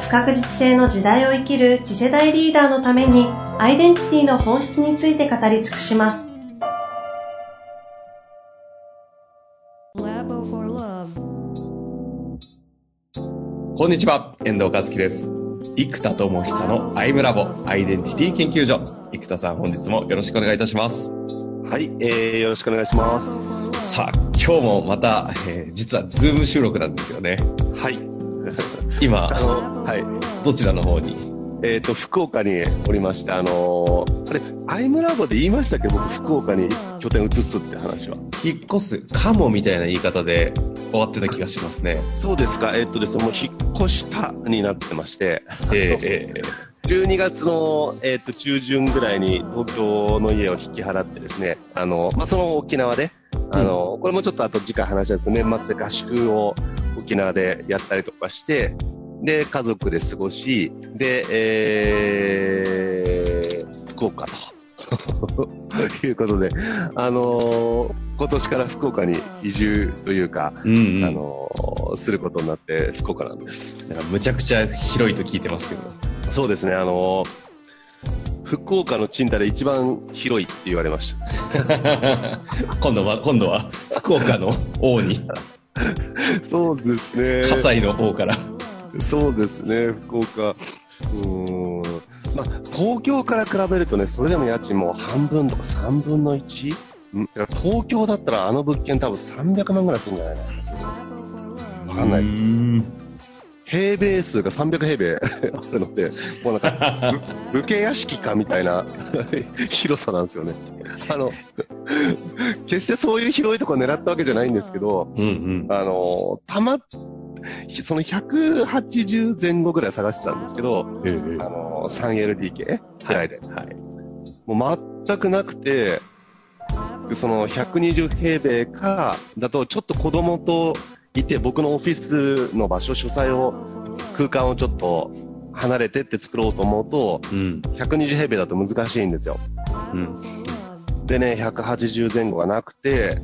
不確実性の時代を生きる次世代リーダーのためにアイデンティティの本質について語り尽くします Labo for Love こんにちは、遠藤和樹です。生田智久のアイムラボアイデンティティ研究所。生田さん、本日もよろしくお願いいたします。はい、えー、よろしくお願いします。さあ、今日もまた、えー実はズーム収録なんですよね。はい。今あ、の、はい。どちらの方に？えっ、と、福岡におりまして、あのーあれ、アイムラボで言いましたっけ？ど、僕、福岡に拠点移すって話は。引っ越すかもみたいな言い方で終わってた気がしますね。そうですか、えっ、とですね、もう引っ越したになってまして、えーえーえ12月の、えっ、と、中旬ぐらいに東京の家を引き払ってですね、あの、まあ、その沖縄で、あの、これもちょっと後次回話したんですけど、年末で合宿を沖縄でやったりとかして、で、家族で過ごし、で、えー、福岡と。と いうことで、あの今年から福岡に移住というか、ーうんうん。あのすることになって福岡なんです。なんかむちゃくちゃ広いと聞いてますけど。そうですね、あの福岡の賃貸で一番広いって言われました。今度は、今度は、福岡の王に、そうですね。葛西の方から。そうですね、福岡。うーん。まあ、東京から比べるとね、それでも家賃も半分とか3分の 1? ん？だから東京だったらあの物件多分300万ぐらいするんじゃないかな。わかんないです。す。平米数が300平米 あるので、もうなんか、ぶ武家屋敷かみたいな 広さなんですよね。あの、決してそういう広いところ狙ったわけじゃないんですけど、うんうん。あの、たま、その180前後ぐらい探してたんですけど、えあの、3LDK ぐらいで。はい。もう全くなくて、その120平米か、だとちょっと子供といて、僕のオフィスの場所、書斎を、空間をちょっと離れてって作ろうと思うと、うん。120平米だと難しいんですよ。うん。でね、180前後がなくて、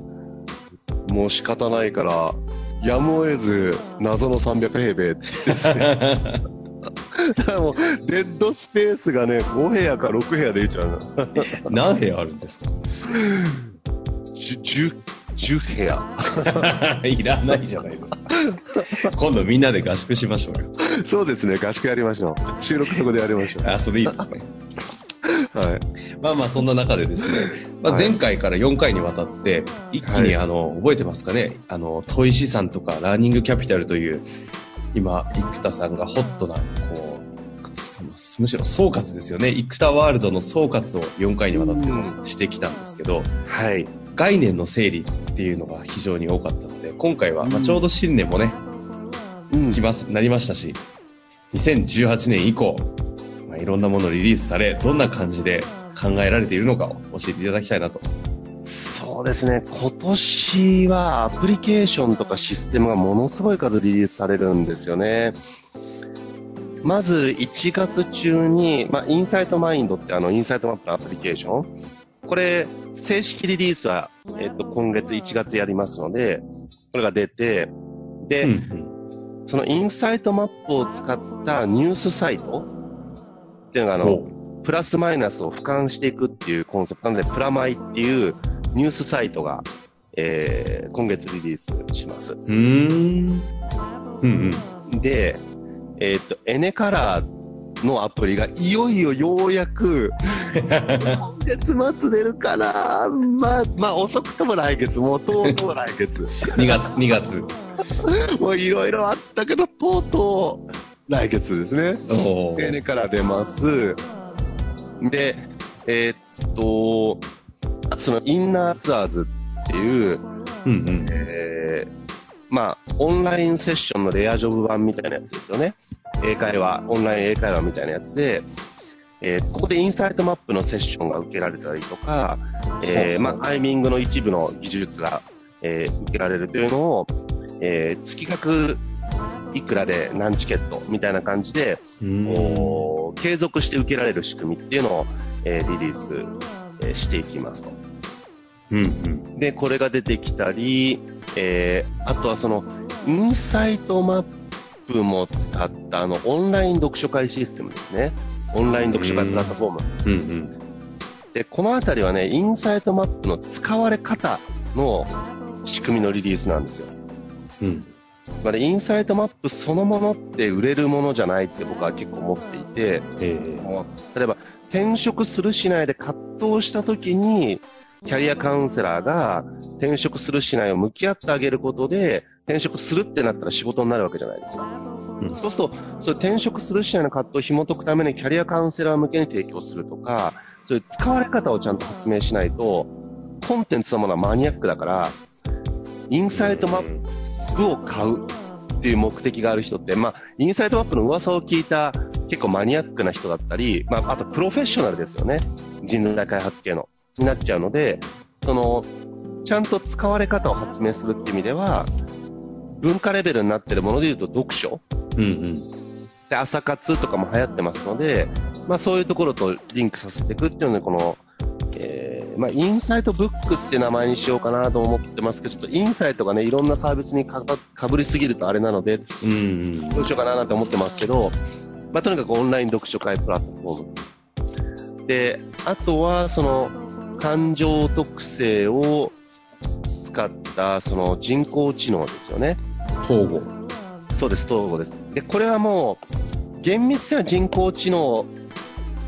もう仕方ないから、やむを得ず謎の300平米ですね。だからもう、デッドスペースがね、5部屋か6部屋でいいちゃうの。何部屋あるんですか？10、10部屋。いらないじゃないですか。今度みんなで合宿しましょうよ。そうですね、合宿やりましょう。収録そこでやりましょう。あ、それいいですね。はい。まあまあ、そんな中でですね、まあ、はい前回から4回にわたって、一気にはいあの、覚えてますかね？あの、トイ資産とかラーニングキャピタルという、今、生田さんがホットな、こう、むしろ総括ですよね。生田ワールドの総括を4回にわたってうしてきたんですけど、はい。概念の整理っていうのが非常に多かったので、今回は、まあ、ちょうど新年もね、うん来ます、なりましたし、2018年以降、まあ、いろんなものリリースされ、どんな感じで考えられているのかを教えていただきたいなと。そうですね、今年はアプリケーションとかシステムがものすごい数リリースされるんですよね。まず1月中に、まあ、インサイトマインドってあのインサイトマップのアプリケーション。これ、正式リリースは、えっと、今月1月やりますので、これが出て、で、うんそのインサイトマップを使ったニュースサイトっていうのがあの、プラスマイナスを俯瞰していくっていうコンセプトなので、プラマイっていうニュースサイトが、えー今月リリースします。うーん。うんうん。で、えっ、と、エネカラーのアプリがいよいよようやく、今月末出るかなまあ、まあ遅くとも来月、もうとうとう来月。2月、2月。もういろいろあったけど、とうとう来月ですね。おエネから出ます。で、えーっと、あそのインナーツアーズっていう、うんうん。えーまあ、オンラインセッションのレアジョブ版みたいなやつですよね。英会話、オンライン英会話みたいなやつで、えーここでインサイトマップのセッションが受けられたりとか、えーまあ、タイミングの一部の技術が、えー受けられるというのを、えー月額いくらで何チケットみたいな感じで、う継続して受けられる仕組みっていうのを、えーリリース、えーしていきますと。うんうん。で、これが出てきたり、えーあとはその、インサイトマップも使ったあの、オンライン読書会システムですね。オンライン読書会プラットフォーム。うんうん。で、このあたりはね、インサイトマップの使われ方の仕組みのリリースなんですよ。うん。まあ、インサイトマップそのものって売れるものじゃないって僕は結構思っていて、ええもう例えば転職するしないで葛藤した時に、キャリアカウンセラーが転職するしないを向き合ってあげることで、転職するってなったら仕事になるわけじゃないですか。うんそうすると、そういう転職するしないの葛藤を紐解くためにキャリアカウンセラー向けに提供するとか、そういう使われ方をちゃんと発明しないと、コンテンツのものはマニアックだから、インサイトマップを買うっていう目的がある人って、まあ、インサイトマップの噂を聞いた結構マニアックな人だったり、まあ、あとプロフェッショナルですよね。人材開発系の。になっちゃうので、その、ちゃんと使われ方を発明するっていう意味では、文化レベルになってるもので言うと読書。うんうん。で、朝活とかも流行ってますので、まあそういうところとリンクさせていくっていうので、この、えー、まあインサイトブックって名前にしようかなと思ってますけど、ちょっとインサイトがね、いろんなサービスにかぶりすぎるとあれなので、うんうん。どうしようかななんて思ってますけど、まあ、とにかくオンライン読書会プラットフォーム。で、あとは、その、感情特性を使った、その人工知能ですよね。統合。そうです、統合です。で、これはもう、厳密には人工知能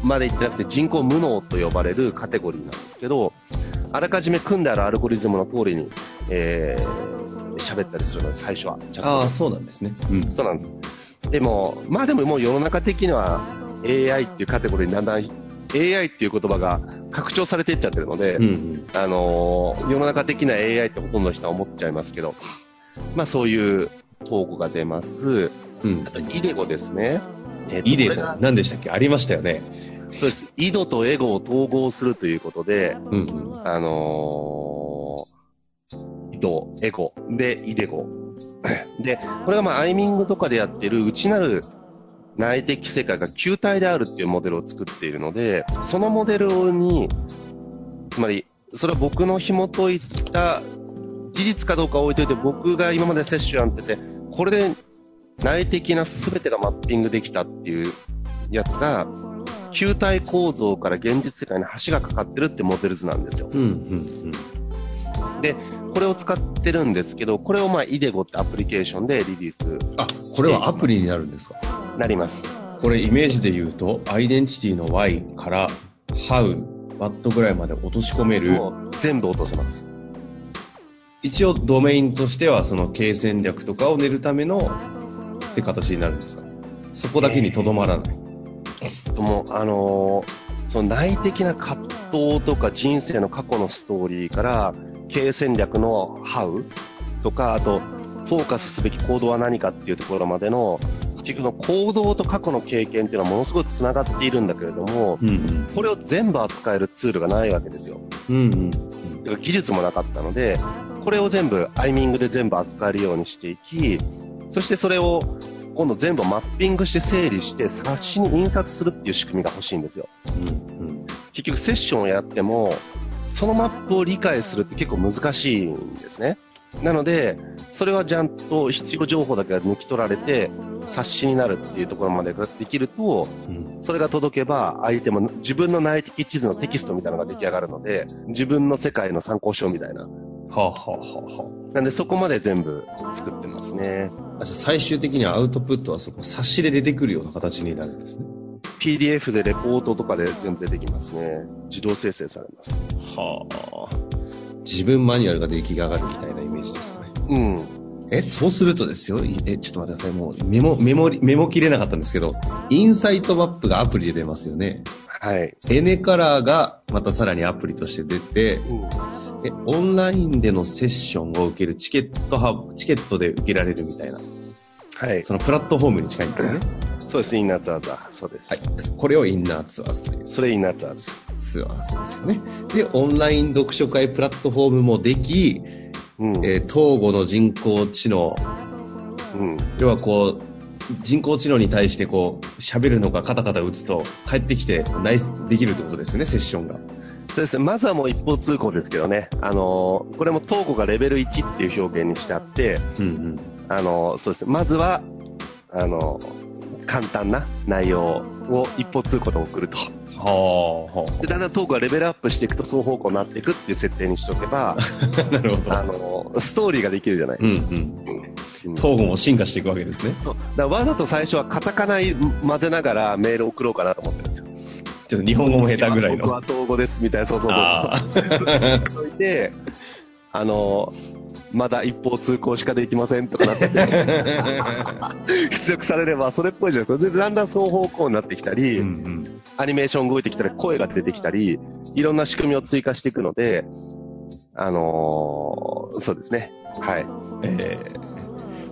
まで言ってなくて人工無能と呼ばれるカテゴリーなんですけど、あらかじめ組んであるアルゴリズムの通りに、えー、喋ったりするので、最初は。ああ、そうなんですね。うん。そうなんです。でも、まあでももう世の中的には AI っていうカテゴリーにだんだん AI っていう言葉が拡張されていっちゃってるので、うんうん。あのー世の中的な AI ってほとんどの人は思っちゃいますけど、まあそういう統合が出ます。うんあ。と、イデゴですね。えっとイデゴ。何でしたっけ？ありましたよね。そうです。イドとエゴを統合するということで、うんうん。あのー、イド、エゴ、で、イデゴ。で、これがまあ、アイミングとかでやってる内なる内的世界が球体であるっていうモデルを作っているので、そのモデルに、つまり、それは僕の紐解いた事実かどうかは置いといて、僕が今までセッションやってて、これで内的な全てがマッピングできたっていうやつが、球体構造から現実世界に橋がかかってるってモデル図なんですよ。うんうんで、これを使ってるんですけど、これをまあ、イデゴってアプリケーションでリリースうん。あ、これはアプリになるんですか？なります。これイメージで言うと、アイデンティティの Y から How、What ぐらいまで落とし込める。全部落とせます。一応ドメインとしてはその経戦略とかを練るためのって形になるんですか？そこだけにとどまらない。とも、あのーその内的な葛藤とか人生の過去のストーリーから、経営戦略の How とか、あと、フォーカスすべき行動は何かっていうところまでの、結局その行動と過去の経験っていうのはものすごく繋がっているんだけれども、うんうん。これを全部扱えるツールがないわけですよ。うんうん。だから技術もなかったので、これを全部、アイミングで全部扱えるようにしていき、そしてそれを今度全部マッピングして整理して冊子に印刷するっていう仕組みが欲しいんですよ。うんうん。結局セッションをやっても、そのマップを理解するって結構難しいんですね。なので、それはちゃんと必要情報だけが抜き取られて、冊子になるっていうところまでができると、うんそれが届けば、相手も自分の内的地図のテキストみたいなのが出来上がるので、自分の世界の参考書みたいな。はあ、はあはあはなんでそこまで全部作ってますね。あ、じゃあ最終的にはアウトプットはそこ冊子で出てくるような形になるんですね。PDF でレポートとかで全部出てきますね。自動生成されます。はあ。自分マニュアルが出来上がるみたいなイメージですかね。うん。え、そうするとですよ。いえ、ちょっと待ってください。もうメモ、メモり、メモ切れなかったんですけど、インサイトマップがアプリで出ますよね。はい。エネカラーがまたさらにアプリとして出て、うんえ、オンラインでのセッションを受けるチケットは、チケットで受けられるみたいな、はい。そのプラットフォームに近いんですね。そうそうです、インナーツアーズは。そうです。はい。これをインナーツアーズというそれインナーツアーズ。ツアーズですよね。で、オンライン読書会プラットフォームもでき、うん。えー統合の人工知能、うん。要はこう、人工知能に対してこう、喋るのかカタカタ打つと、帰ってきて、ナイス、できるってことですよね、セッションが。そうですね。まずはもう一方通行ですけどね。あのーこれも統合がレベル1っていう表現にしてあって、うんうん。あのーそうですね。まずは、あのー簡単な内容を一方通行で送ると。はあ、はで、だんだんトークがレベルアップしていくと双方向になっていくっていう設定にしておけば、あ。なるほど。あのーストーリーができるじゃないうんですか。うん。うん統合も進化していくわけですね。そう。だわざと最初はカタカナ混ぜながらメール送ろうかなと思って。ちょっと日本語も下手ぐらいの。僕は統合ですみたいな、そうそうそう。ああ。といて、あの、まだ一方通行しかできませんとかなってて、出力されればそれっぽいじゃないですか。で、だんだん双方向になってきたり、うんうん。アニメーション動いてきたり、声が出てきたり、いろんな仕組みを追加していくので、あのーそうですね。はい。えー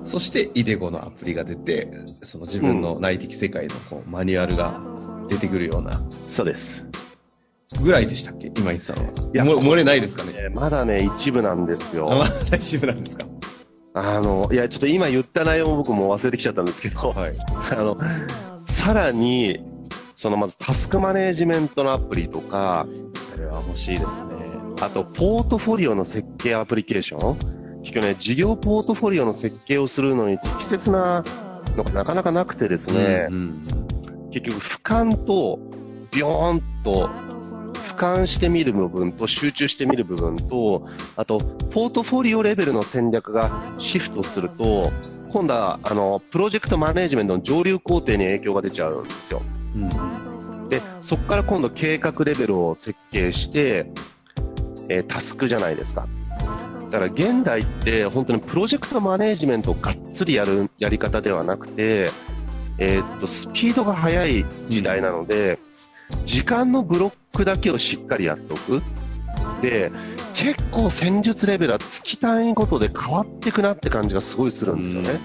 そして、イデゴのアプリが出て、その自分の内的世界のこうマニュアルが出てくるようなそうです。ぐらいでしたっけ？今井さんは。いやも漏れないですかね？えーまだね、一部なんですよ。あ、まだ一部なんですか？あの、いや、ちょっと今言った内容も僕も忘れてきちゃったんですけど、はい。あの、さらに、そのまずタスクマネジメントのアプリとか、それは欲しいですね。あと、ポートフォリオの設計アプリケーション？結局ね、事業ポートフォリオの設計をするのに適切なのがなかなかなくてですね、うん結局俯瞰と、ビヨーンと、俯瞰してみる部分と集中してみる部分と、あと、ポートフォリオレベルの戦略がシフトすると、今度は、あの、プロジェクトマネジメントの上流工程に影響が出ちゃうんですよ。うんうんで、そこから今度計画レベルを設計して、えータスクじゃないですか。だから現代って本当にプロジェクトマネジメントをがっつりやるやり方ではなくて、えーっと、スピードが速い時代なので、時間のブロックだけをしっかりやっておく。で、結構戦術レベルは月単位ごとで変わっていくなって感じがすごいするんですよね。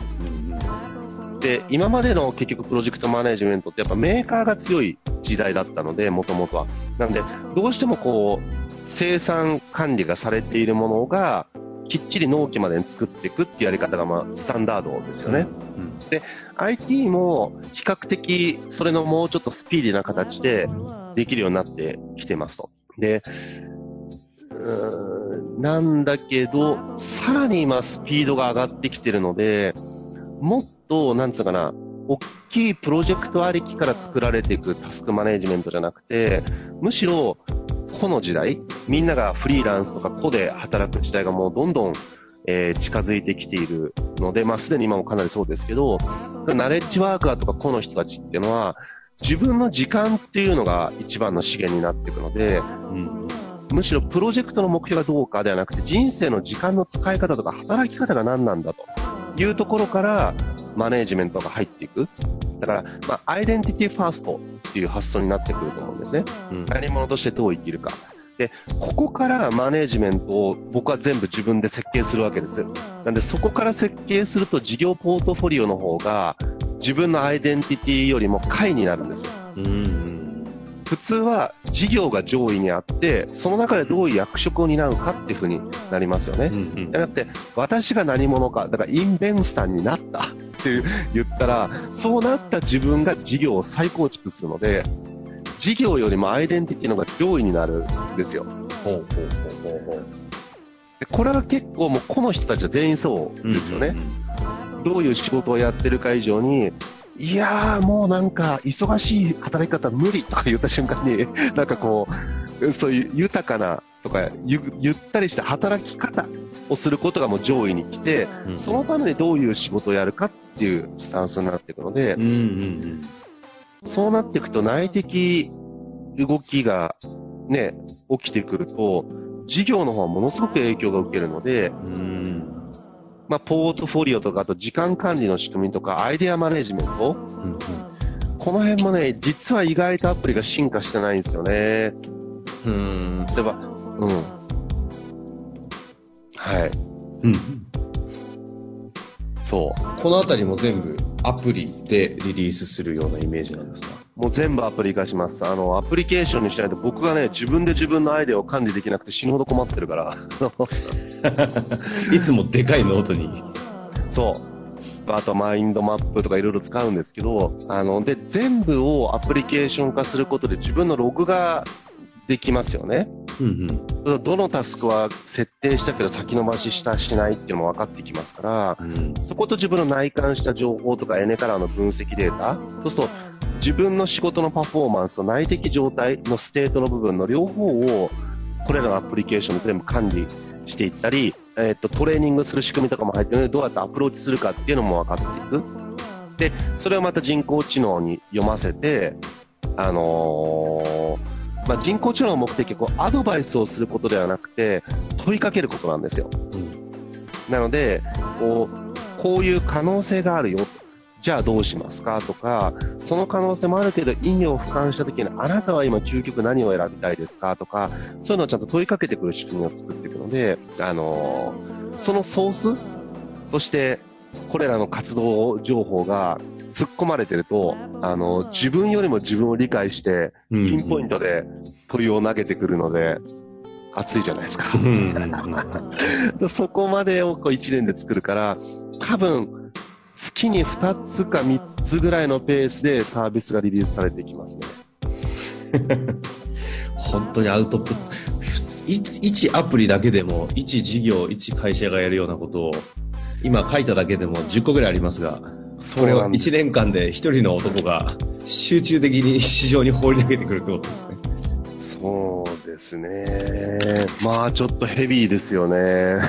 で、今までの結局プロジェクトマネジメントってやっぱメーカーが強い時代だったので、もともとは。なんで、どうしてもこう、生産管理がされているものが、きっちり納期までに作っていくっていうやり方がまあスタンダードですよね。で IT も比較的それのもうちょっとスピーディーな形でできるようになってきてますと。で、うーんなんだけど、さらに今スピードが上がってきてるので、もっと、なんつうかな、大きいプロジェクトありきから作られていくタスクマネジメントじゃなくて、むしろ、この時代、みんながフリーランスとか個で働く時代がもうどんどん、えー近づいてきているので、まあすでに今もかなりそうですけど、ナレッジワーカーとか個の人たちっていうのは、自分の時間っていうのが一番の資源になっていくので、うんむしろプロジェクトの目標がどうかではなくて、人生の時間の使い方とか働き方が何なんだというところから、マネージメントが入っていく。だから、まあ、アイデンティティファーストっていう発想になってくると思うんですね。うん何者としてどう生きるか。で、ここからマネージメントを僕は全部自分で設計するわけです。なんでそこから設計すると事業ポートフォリオの方が自分のアイデンティティよりも下位になるんですよ。うんうん普通は事業が上位にあって、その中でどういう役職を担うかっていうふうになりますよね。うんうんじゃなくて、私が何者か、だからインベンスターになったっていう言ったら、そうなった自分が事業を再構築するので、事業よりもアイデンティティの方が上位になるんですよ。ほうほうほうほうほうでこれは結構もうこの人たちは全員そうですよね。どういう仕事をやってるか以上に、いやーもうなんか忙しい働き方無理とか言った瞬間に、なんかこう、そういう豊かなとかゆゆったりした働き方をすることがもう上位に来て、うんそのためにどういう仕事をやるかっていうスタンスになっていくので、うんうんそうなっていくと内的動きがね、起きてくると、事業の方はものすごく影響が受けるので、うんうんまあ、ポートフォリオとか、あと時間管理の仕組みとか、アイデアマネジメント、うんこの辺もね、実は意外とアプリが進化してないんですよね。うん例えば、うん。はい。うんそう。このあたりも全部アプリでリリースするようなイメージなんですか？もう全部アプリ化します。あの、アプリケーションにしないと僕がね、自分で自分のアイデアを管理できなくて死ぬほど困ってるから。いつもでかいノートに。そう。あと、マインドマップとかいろいろ使うんですけど、あの、で、全部をアプリケーション化することで自分のログができますよね。うんうん。どのタスクは設定したけど先延ばししたしないっていうのも分かってきますから、うんそこと自分の内観した情報とかエネカラーの分析データ、そうすると自分の仕事のパフォーマンスと内的状態のステートの部分の両方をこれらのアプリケーションで全部管理していったり、えっとトレーニングする仕組みとかも入ってるのでどうやってアプローチするかっていうのも分かっていく。で、それをまた人工知能に読ませて、あのーまあ、人工知能の目的はこうアドバイスをすることではなくて問いかけることなんですよ。なのでこう、こういう可能性があるよ。じゃあどうしますか？とか、その可能性もあるけど意味を俯瞰した時にあなたは今究極何を選びたいですか？とか、そういうのをちゃんと問いかけてくる仕組みを作っていくので、あのーそのソースとしてこれらの活動情報が突っ込まれてると、あの、自分よりも自分を理解して、うんピンポイントで問いを投げてくるので、熱いじゃないですかう。んうん そこまでをこう1年で作るから、多分、月に2つか3つぐらいのペースでサービスがリリースされていきますね。本当にアウトプット。一一アプリだけでも、一事業、一会社がやるようなことを、今書いただけでも10個ぐらいありますが、これをなんです1年間で一人の男が集中的に市場に放り投げてくるってことですね。そうですね。まあちょっとヘビーですよね。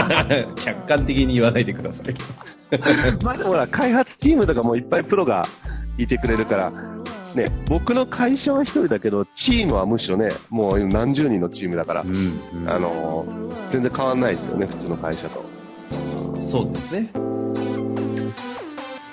客観的に言わないでください。まあでもほら、開発チームとかもいっぱいプロがいてくれるから、ね、僕の会社は一人だけど、チームはむしろね、もう何十人のチームだから、うんあの、全然変わんないですよね、普通の会社と。そうですね。